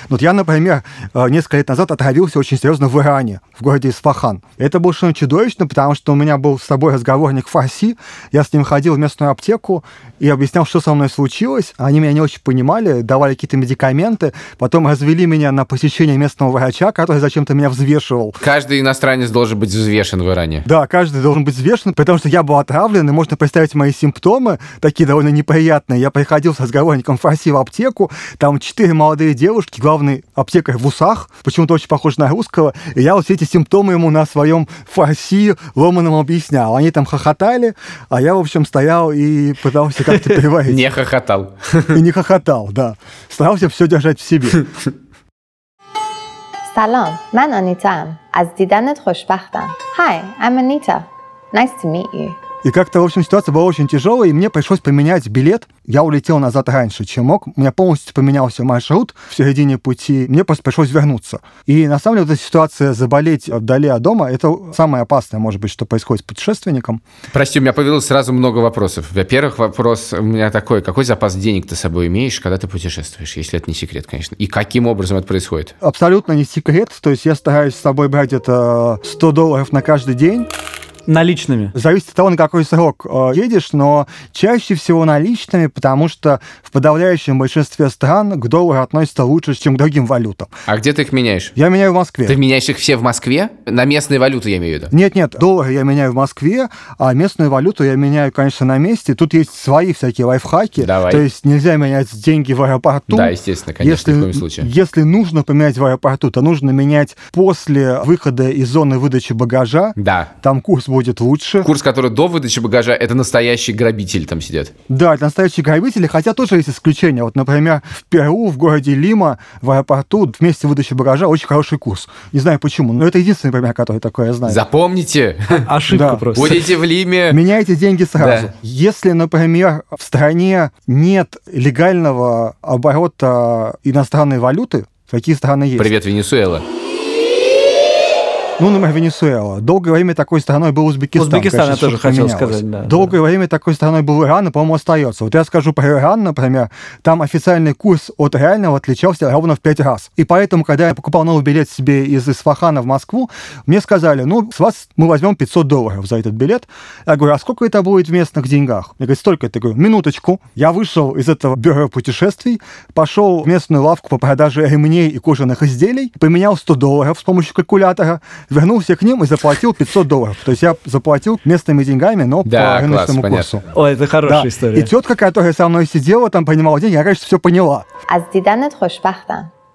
Вот я, например, э, несколько лет назад отравился очень серьезно в Иране, в городе Исфахан. Это было совершенно чудовищно, потому что у меня был с собой разговорник фарси, я с ним ходил в местную аптеку и объяснял, что со мной случилось. Они меня не очень понимали, давали какие-то медикаменты, потом развели меня на посещение местного врача, который зачем-то меня взвешивал. Каждый иностранец должен быть взвешен в Иране. Да, каждый должен быть взвешен, потому что я был отравлен, и можно представить мои симптомы, такие довольно неприятные. Я приходил с разговорником фарси в аптеку, там четыре молодые девушки, главный аптекарь в усах, почему-то очень похож на русского, и я вот все эти симптомы ему на своем фарси ломаном объяснял. Они там хохотали, а я, в общем, стоял и пытался как-то <laughs> переварить. Не хохотал. И не хохотал, да. Старался все держать в себе. سلام من آنیتا ام از دیدنت خوشبختم Hi, I'm Anita. Nice to meet you. И как-то, в общем, ситуация была очень тяжелая, и мне пришлось поменять билет. Я улетел назад раньше, чем мог. У меня полностью поменялся маршрут в середине пути. Мне просто пришлось вернуться. И на самом деле вот эта ситуация заболеть вдали от дома, это самое опасное, может быть, что происходит с путешественником. Прости, у меня появилось сразу много вопросов. Во-первых, вопрос у меня такой. Какой запас денег ты с собой имеешь, когда ты путешествуешь, если это не секрет, конечно? И каким образом это происходит? Абсолютно не секрет. То есть я стараюсь с собой брать это 100 долларов на каждый день. Наличными. Зависит от того, на какой срок э, едешь, но чаще всего наличными, потому что в подавляющем большинстве стран к доллару относятся лучше, чем к другим валютам. А где ты их меняешь? Я меняю в Москве. Ты меняешь их все в Москве? На местные валюты, я имею в виду. Нет, нет, доллары я меняю в Москве, а местную валюту я меняю, конечно, на месте. Тут есть свои всякие лайфхаки. Давай. То есть нельзя менять деньги в аэропорту. Да, естественно, конечно, если, в коем случае. Если нужно поменять в аэропорту, то нужно менять после выхода из зоны выдачи багажа. Да. Там курс будет лучше. Курс, который до выдачи багажа, это настоящие грабители там сидят. Да, это настоящие грабители, хотя тоже есть исключения. Вот, например, в Перу, в городе Лима, в аэропорту вместе выдачи багажа очень хороший курс. Не знаю почему, но это единственный пример, который такой я знаю. Запомните, <laughs> Ошибка Да. просто. будете в Лиме. Меняйте деньги сразу. Да. Если, например, в стране нет легального оборота иностранной валюты, такие страны есть. Привет, Венесуэла. Ну, например, Венесуэла. Долгое время такой страной был Узбекистан. Узбекистан Конечно, я тоже хотел сказать, да. Долгое время такой страной был Иран, и, по-моему, остается. Вот я скажу про Иран, например, там официальный курс от реального отличался ровно в пять раз. И поэтому, когда я покупал новый билет себе из Исфахана в Москву, мне сказали, ну, с вас мы возьмем 500 долларов за этот билет. Я говорю, а сколько это будет в местных деньгах? Я говорю, столько. Я говорю, минуточку. Я вышел из этого бюро путешествий, пошел в местную лавку по продаже ремней и кожаных изделий, поменял 100 долларов с помощью калькулятора, вернулся к ним и заплатил 500 долларов. То есть я заплатил местными деньгами, но да, по рыночному класс, курсу. О, это хорошая да. история. И тетка, которая со мной сидела, там принимала деньги, я, конечно, все поняла. А с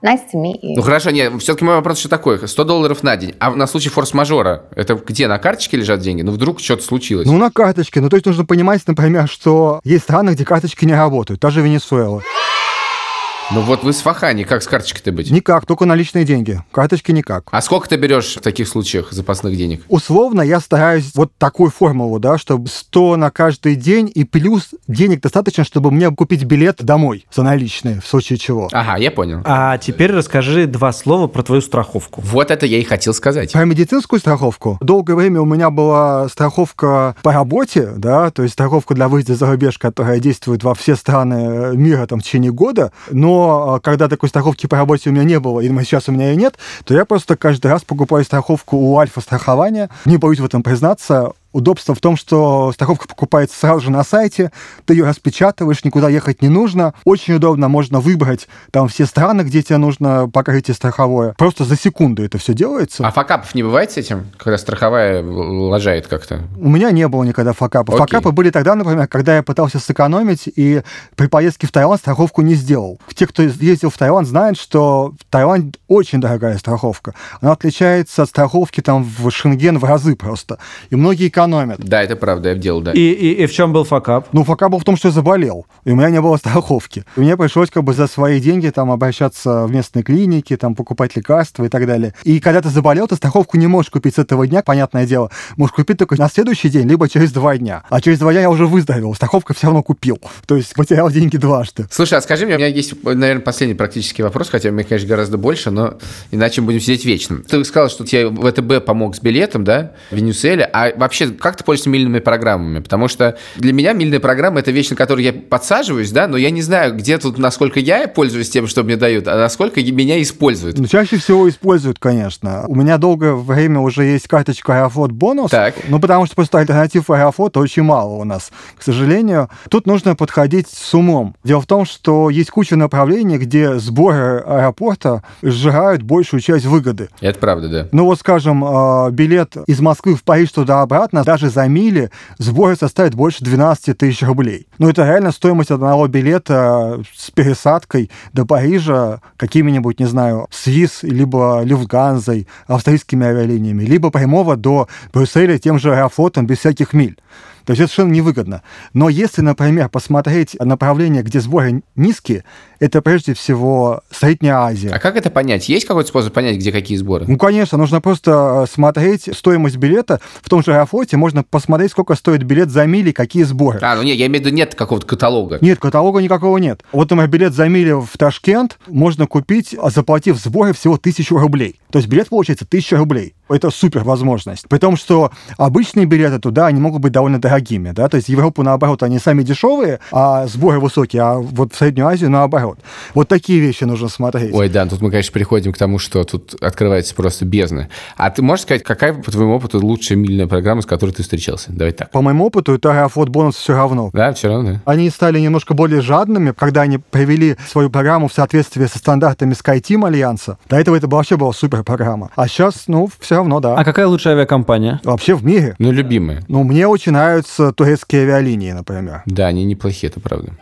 Nice to meet you. Ну хорошо, нет, все-таки мой вопрос еще такой. 100 долларов на день. А на случай форс-мажора, это где, на карточке лежат деньги? Ну вдруг что-то случилось? Ну на карточке. Ну то есть нужно понимать, например, что есть страны, где карточки не работают. Даже Венесуэла. Ну вот вы с Фахани, как с карточкой-то быть? Никак, только наличные деньги. Карточки никак. А сколько ты берешь в таких случаях запасных денег? Условно я стараюсь вот такую формулу, да, чтобы 100 на каждый день и плюс денег достаточно, чтобы мне купить билет домой за наличные, в случае чего. Ага, я понял. А теперь расскажи два слова про твою страховку. Вот это я и хотел сказать. Про медицинскую страховку. Долгое время у меня была страховка по работе, да, то есть страховка для выезда за рубеж, которая действует во все страны мира там, в течение года. Но а, когда такой страховки по работе у меня не было, и сейчас у меня и нет, то я просто каждый раз покупаю страховку у Альфа-страхования. Не боюсь в этом признаться. Удобство в том, что страховка покупается сразу же на сайте, ты ее распечатываешь, никуда ехать не нужно. Очень удобно, можно выбрать там все страны, где тебе нужно покрытие страховое. Просто за секунду это все делается. А факапов не бывает с этим, когда страховая лажает как-то? У меня не было никогда факапов. Окей. Факапы были тогда, например, когда я пытался сэкономить и при поездке в Таиланд страховку не сделал. Те, кто ездил в Таиланд, знают, что в Таиланд очень дорогая страховка. Она отличается от страховки там в Шенген в разы просто. И многие экономят. Да, это правда, я делал, да. И, и, и в чем был факап? Ну, пока был в том, что я заболел, и у меня не было страховки. И мне пришлось как бы за свои деньги там обращаться в местные клиники, там покупать лекарства и так далее. И когда ты заболел, ты страховку не можешь купить с этого дня, понятное дело. Можешь купить только на следующий день, либо через два дня. А через два дня я уже выздоровел, страховка все равно купил. То есть потерял деньги дважды. Слушай, а скажи мне, у меня есть, наверное, последний практический вопрос, хотя у меня, конечно, гораздо больше, но иначе мы будем сидеть вечно. Ты сказал, что тебе ВТБ помог с билетом, да, в Венесуэле. А вообще, как ты пользуешься мильными программами? Потому что для меня мильная программа – это вещь, на которую я подсаживаюсь, да, но я не знаю, где тут, насколько я пользуюсь тем, что мне дают, а насколько меня используют. Ну, чаще всего используют, конечно. У меня долгое время уже есть карточка Аэрофлот бонус. Так. Ну, потому что просто альтернатив Аэрофлота очень мало у нас, к сожалению. Тут нужно подходить с умом. Дело в том, что есть куча направлений, где сборы аэропорта сжирают большую часть выгоды. Это правда, да. Ну вот, скажем, э, билет из Москвы в Париж туда-обратно, даже за мили сборы составят больше 12 тысяч рублей. Ну это реально стоимость одного билета с пересадкой до Парижа какими-нибудь, не знаю, Свис, либо Люфтганзой, австрийскими авиалиниями, либо прямого до Брюсселя тем же аэрофлотом без всяких миль. То есть это совершенно невыгодно. Но если, например, посмотреть направление, где сборы низкие, это прежде всего Средняя Азия. А как это понять? Есть какой-то способ понять, где какие сборы? Ну, конечно, нужно просто смотреть стоимость билета. В том же Аэрофлоте можно посмотреть, сколько стоит билет за мили, какие сборы. А, ну нет, я имею в виду, нет какого-то каталога. Нет, каталога никакого нет. Вот, например, билет за мили в Ташкент можно купить, заплатив сборы всего тысячу рублей. То есть билет получается тысяча рублей. Это супер возможность. При том, что обычные билеты туда, они могут быть довольно дорогими. Да? То есть Европу, наоборот, они сами дешевые, а сборы высокие, а вот в Среднюю Азию наоборот. Вот такие вещи нужно смотреть. Ой, да, тут мы, конечно, переходим к тому, что тут открывается просто бездна. А ты можешь сказать, какая, по твоему опыту, лучшая мильная программа, с которой ты встречался? Давай так. По моему опыту, это Аэрофлот бонус все равно. Да, все равно, да. Они стали немножко более жадными, когда они привели свою программу в соответствии со стандартами SkyTeam Альянса. До этого это вообще была супер программа. А сейчас, ну, все равно, да. А какая лучшая авиакомпания? Вообще в мире. Ну, любимые. Ну, мне очень нравятся турецкие авиалинии, например. Да, они неплохие, это правда.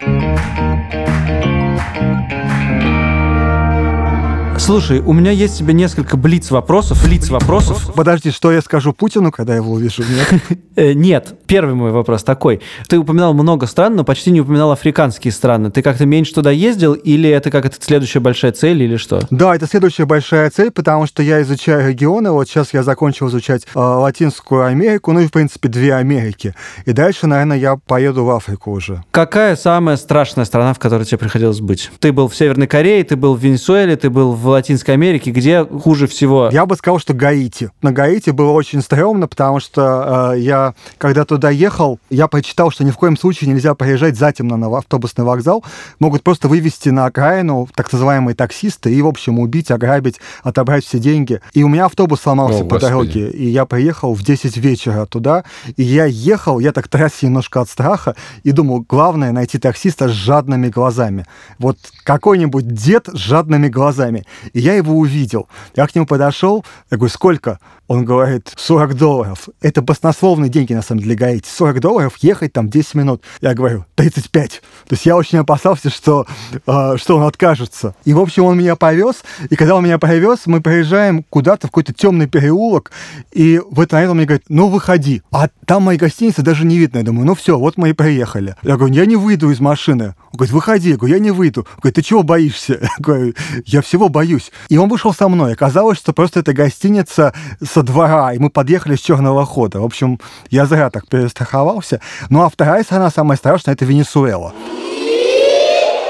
Слушай, у меня есть тебе несколько блиц-вопросов. Блиц-вопросов. Подожди, что я скажу Путину, когда его увижу? Нет? <laughs> Э, Нет, первый мой вопрос такой. Ты упоминал много стран, но почти не упоминал африканские страны. Ты как-то меньше туда ездил, или это как это следующая большая цель, или что? Да, это следующая большая цель, потому что я изучаю регионы. Вот сейчас я закончил изучать э, Латинскую Америку, ну и, в принципе, две Америки. И дальше, наверное, я поеду в Африку уже. Какая самая страшная страна, в которой тебе приходилось быть? Ты был в Северной Корее, ты был в Венесуэле, ты был в Латинской Америке. Где хуже всего? Я бы сказал, что Гаити. На Гаити было очень стрёмно, потому что э, я, когда туда ехал, я прочитал, что ни в коем случае нельзя приезжать затемно на автобусный вокзал. Могут просто вывести на окраину так называемые таксисты и, в общем, убить, ограбить, отобрать все деньги. И у меня автобус сломался О, по Господи. дороге, и я приехал в 10 вечера туда, и я ехал, я так трясся немножко от страха, и думал, главное найти таксиста с жадными глазами. Вот какой-нибудь дед с жадными глазами. И я его увидел. Я к нему подошел, я говорю, сколько? Он говорит, 40 долларов. Это баснословные деньги, на самом деле, для Гаити. 40 долларов, ехать там 10 минут. Я говорю, 35. То есть я очень опасался, что, э, что он откажется. И, в общем, он меня повез, и когда он меня повез, мы приезжаем куда-то в какой-то темный переулок, и в этот момент он мне говорит, ну, выходи. А там моей гостиницы даже не видно. Я думаю, ну все, вот мы и приехали. Я говорю, я не выйду из машины. Он говорит, выходи. Я говорю, я не выйду. Он говорит, ты чего боишься? <laughs> Я говорю, я всего боюсь. И он вышел со мной. Оказалось, что просто это гостиница со двора, и мы подъехали с черного хода. В общем, я зря так перестраховался. Ну а вторая страна, самая страшная, это Венесуэла.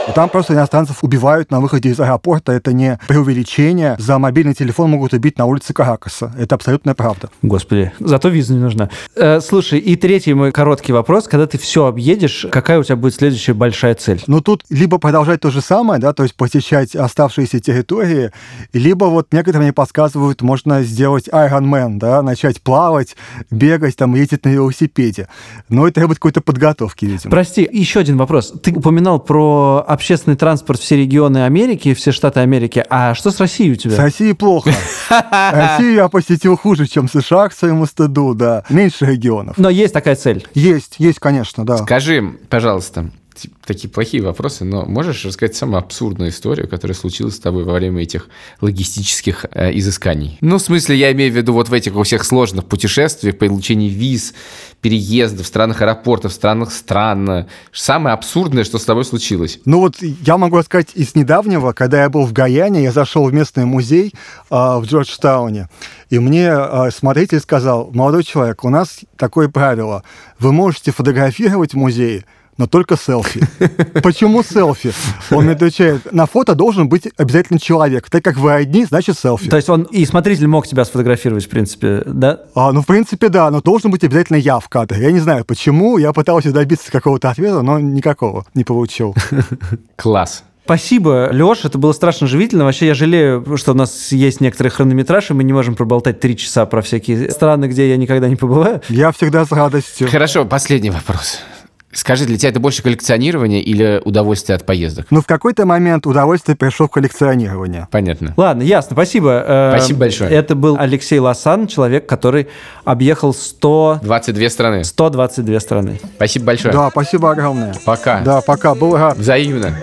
И там просто иностранцев убивают на выходе из аэропорта. Это не преувеличение. За мобильный телефон могут убить на улице Каракаса. Это абсолютная правда. Господи, зато виза не нужна. Э, слушай, и третий мой короткий вопрос. Когда ты все объедешь, какая у тебя будет следующая большая цель? Но тут либо продолжать то же самое, да, то есть посещать оставшиеся территории, либо вот некоторые мне подсказывают, можно сделать Ironman, да, начать плавать, бегать, там, ездить на велосипеде. Но это требует какой-то подготовки, видимо. Прости, еще один вопрос. Ты упоминал про общественный транспорт все регионы Америки, все штаты Америки. А что с Россией у тебя? С Россией плохо. <laughs> Россию я посетил хуже, чем США, к своему стыду, да. Меньше регионов. Но есть такая цель. Есть, есть, конечно, да. Скажи, пожалуйста, такие плохие вопросы, но можешь рассказать самую абсурдную историю, которая случилась с тобой во время этих логистических э, изысканий? Ну, в смысле, я имею в виду вот в этих у всех сложных путешествиях, получении виз, переездов, странных аэропортов, странных стран. Самое абсурдное, что с тобой случилось? Ну вот я могу рассказать из недавнего, когда я был в Гаяне, я зашел в местный музей э, в Джорджтауне, и мне э, смотритель сказал, молодой человек, у нас такое правило, вы можете фотографировать в музее, но только селфи. <laughs> Почему селфи? Он мне отвечает, на фото должен быть обязательно человек. Так как вы одни, значит селфи. То есть он и смотритель мог тебя сфотографировать, в принципе, да? А, ну, в принципе, да, но должен быть обязательно я в кадре. Я не знаю, почему. Я пытался добиться какого-то ответа, но никакого не получил. <laughs> Класс. Спасибо, Леш, это было страшно живительно. Вообще, я жалею, что у нас есть некоторый хронометраж, и мы не можем проболтать три часа про всякие страны, где я никогда не побываю. Я всегда с радостью. Хорошо, последний вопрос. Скажи, для тебя это больше коллекционирование или удовольствие от поездок? Ну, в какой-то момент удовольствие пришло в коллекционирование. Понятно. Ладно, ясно, спасибо. Э, Спасибо большое. Это был Алексей Лосан, человек, который объехал 100... 22 страны. 122 страны. Спасибо большое. Да, спасибо огромное. Пока. Да, пока. Был рад. Взаимно.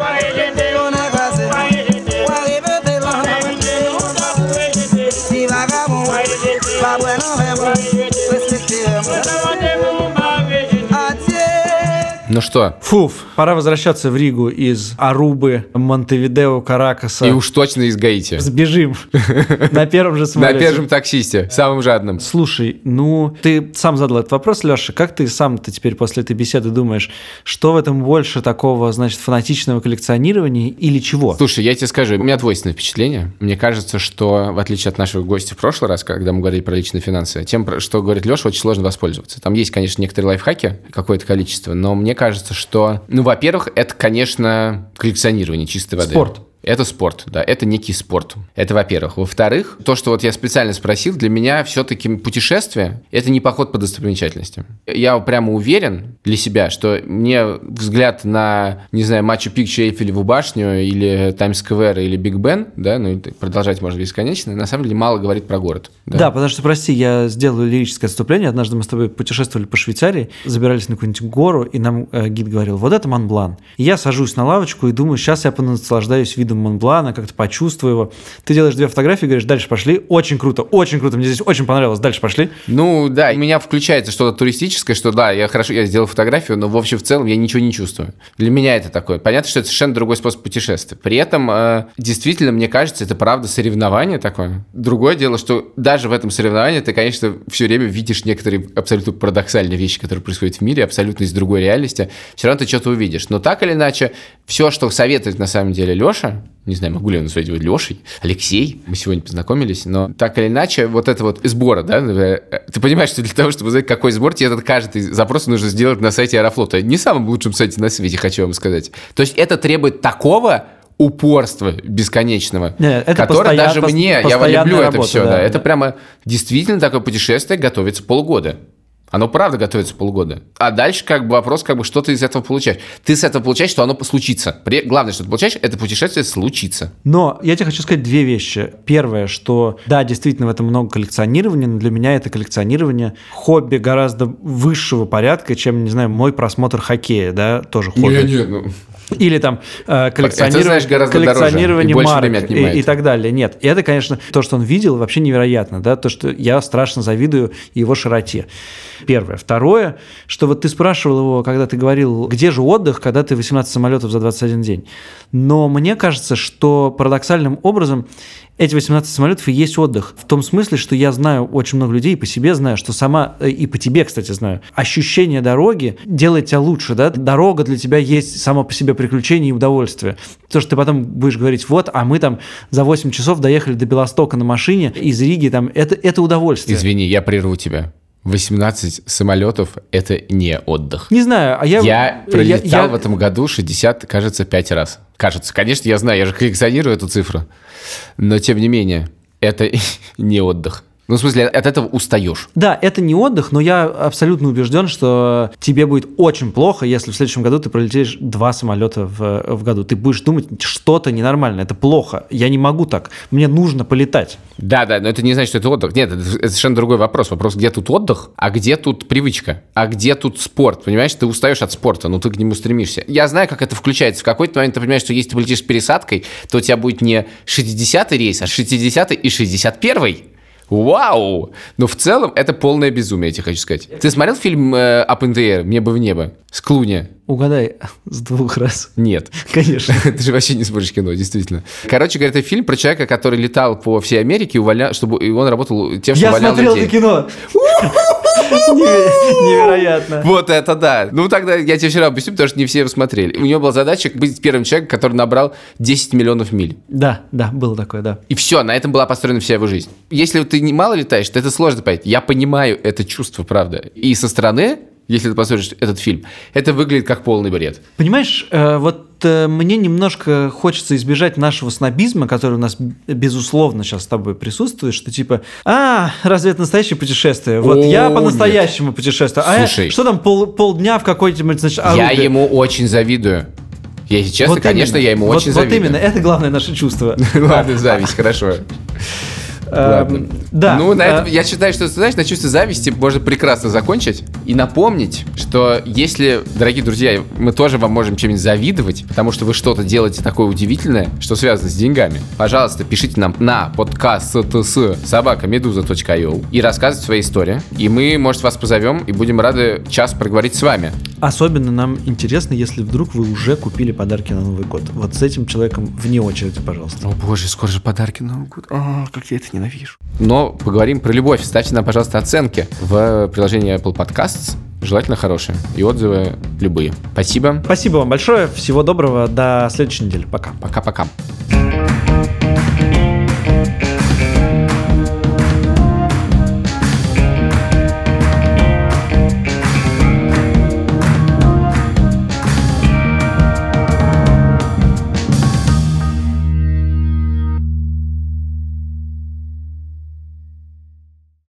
Ну что? Фуф, пора возвращаться в Ригу из Арубы, Монтевидео, Каракаса. И уж точно из Гаити. Сбежим <laughs> на первом же На самолете. первом таксисте, самым жадным. Слушай, ну, ты сам задал этот вопрос, Леша. Как ты сам-то теперь после этой беседы думаешь, что в этом больше такого, значит, фанатичного коллекционирования или чего? Слушай, я тебе скажу, у меня двойственное впечатление. Мне кажется, что в отличие от нашего гостя в прошлый раз, когда мы говорили про личные финансы, тем, что говорит Леша, очень сложно воспользоваться. Там есть, конечно, некоторые лайфхаки, какое-то количество, но мне кажется, что, ну, во-первых, это, конечно, коллекционирование чистой воды. Спорт. Это спорт, да, это некий спорт. Это во-первых. Во-вторых, то, что вот я специально спросил, для меня все-таки путешествие – это не поход по достопримечательностям. Я прямо уверен для себя, что мне взгляд на, не знаю, Мачу-Пикчу, Эйфелеву башню или Таймс-сквер или Биг Бен, да, ну и продолжать можно бесконечно, на самом деле мало говорит про город. Да. потому что, прости, я сделаю лирическое отступление. Однажды мы с тобой путешествовали по Швейцарии, забирались на какую-нибудь гору, и нам э, гид говорил, вот это Монблан. И я сажусь на лавочку и думаю, сейчас я понаслаждаюсь видом Монблана, как-то почувствую его. Ты делаешь две фотографии, говоришь, дальше пошли. Очень круто, очень круто, мне здесь очень понравилось, дальше пошли. Ну да, у меня включается что-то туристическое, что да, я хорошо, я сделал фотографию, но в общем в целом я ничего не чувствую. Для меня это такое. Понятно, что это совершенно другой способ путешествия. При этом э, действительно, мне кажется, это правда соревнование такое. Другое дело, что даже в этом соревновании ты, конечно, все время видишь некоторые абсолютно парадоксальные вещи, которые происходят в мире, абсолютно из другой реальности. Все равно ты что-то увидишь. Но так или иначе, все, что советует на самом деле Леша, не знаю, могу ли я назвать его Лешей, Алексей, мы сегодня познакомились, но так или иначе, вот это вот сбора, да, э, ты понимаешь, что для того, чтобы узнать, какой сбор, тебе этот каждый запрос нужно сделать на сайте Аэрофлота. Не самом лучшем сайте на свете, хочу вам сказать. То есть это требует такого упорства бесконечного, Не, это которое постоян- даже мне, я люблю это работа, все, да, да. это прямо действительно такое путешествие готовится полгода. Оно правда готовится полгода. А дальше как бы вопрос, как бы, что ты из этого получаешь. Ты с этого получаешь, что оно случится. При- Главное, что ты получаешь, это путешествие случится. Но я тебе хочу сказать две вещи. Первое, что да, действительно в этом много коллекционирования, но для меня это коллекционирование хобби гораздо высшего порядка, чем, не знаю, мой просмотр хоккея, да, тоже хобби. ну, Или там э, коллекционирование, знаешь, гораздо дороже коллекционирование и марок и, и так далее. Нет, и это, конечно, то, что он видел, вообще невероятно, да, то, что я страшно завидую его широте. Первое. Второе, что вот ты спрашивал его, когда ты говорил, где же отдых, когда ты 18 самолетов за 21 день. Но мне кажется, что парадоксальным образом эти 18 самолетов и есть отдых. В том смысле, что я знаю очень много людей, и по себе знаю, что сама, э, и по тебе, кстати, знаю, ощущение дороги делает тебя лучше, да? Дорога для тебя есть само по себе приключение и удовольствие. То, что ты потом будешь говорить, вот, а мы там за 8 часов доехали до Белостока на машине из Риги, там, это, это удовольствие. Извини, я прерву тебя. 18 самолетов – это не отдых. Не знаю, а я... Я пролетал я- в этом году 60, кажется, 5 раз. Кажется. Конечно, я знаю, я же коллекционирую эту цифру. Но, тем не менее, это <laughs> не отдых. Ну, в смысле, от этого устаешь. Да, это не отдых, но я абсолютно убежден, что тебе будет очень плохо, если в следующем году ты пролетишь два самолета в, в году. Ты будешь думать, что-то ненормально, это плохо. Я не могу так. Мне нужно полетать. Да, да, но это не значит, что это отдых. Нет, это, совершенно другой вопрос. Вопрос, где тут отдых, а где тут привычка, а где тут спорт. Понимаешь, ты устаешь от спорта, но ты к нему стремишься. Я знаю, как это включается. В какой-то момент ты понимаешь, что если ты полетишь с пересадкой, то у тебя будет не 60-й рейс, а 60-й и 61-й. Вау! Но в целом это полное безумие, я тебе хочу сказать. Ты смотрел фильм э, Up in the Air, «Небо в небо» с Клуни? Угадай <laughs> с двух раз. Нет. <laughs> Конечно. <laughs> Ты же вообще не смотришь кино, действительно. Короче говоря, это фильм про человека, который летал по всей Америке, увольня... чтобы и он работал тем, что Я увольнял смотрел людей. это кино. Неверо- Невероятно. Вот это да. Ну тогда я тебе вчера объясню, потому что не все его смотрели. У него была задача быть первым человеком, который набрал 10 миллионов миль. Да, да, было такое, да. И все, на этом была построена вся его жизнь. Если ты не мало летаешь, то это сложно понять. Я понимаю это чувство, правда. И со стороны, если ты посмотришь этот фильм, это выглядит как полный бред. Понимаешь, э, вот э, мне немножко хочется избежать нашего снобизма, который у нас, безусловно, сейчас с тобой присутствует, что типа, а, разве это настоящее путешествие? Вот О, я по-настоящему путешествую. А я- Слушай. что там, пол, полдня в какой-нибудь, значит, Я Арубе? ему очень завидую. Я, если честно, Вот конечно, именно. я ему Вот- очень Вот завидую. именно, это главное наше чувство. <laughs> Ладно, зависть, хорошо. Ладно. Эм, Да. Ну, на э, этом, я считаю, что, знаешь, на чувстве зависти можно прекрасно закончить и напомнить, что если, дорогие друзья, мы тоже вам можем чем-нибудь завидовать, потому что вы что-то делаете такое удивительное, что связано с деньгами, пожалуйста, пишите нам на подкаст собакамедуза.io и рассказывайте свои истории. И мы, может, вас позовем и будем рады час проговорить с вами. Особенно нам интересно, если вдруг вы уже купили подарки на Новый год. Вот с этим человеком вне очереди, пожалуйста. О боже, скоро же подарки на Новый год. А, как я это ненавижу. Но поговорим про любовь. Ставьте нам, пожалуйста, оценки в приложении Apple Podcasts. Желательно хорошие. И отзывы любые. Спасибо. Спасибо вам большое. Всего доброго. До следующей недели. Пока. Пока-пока.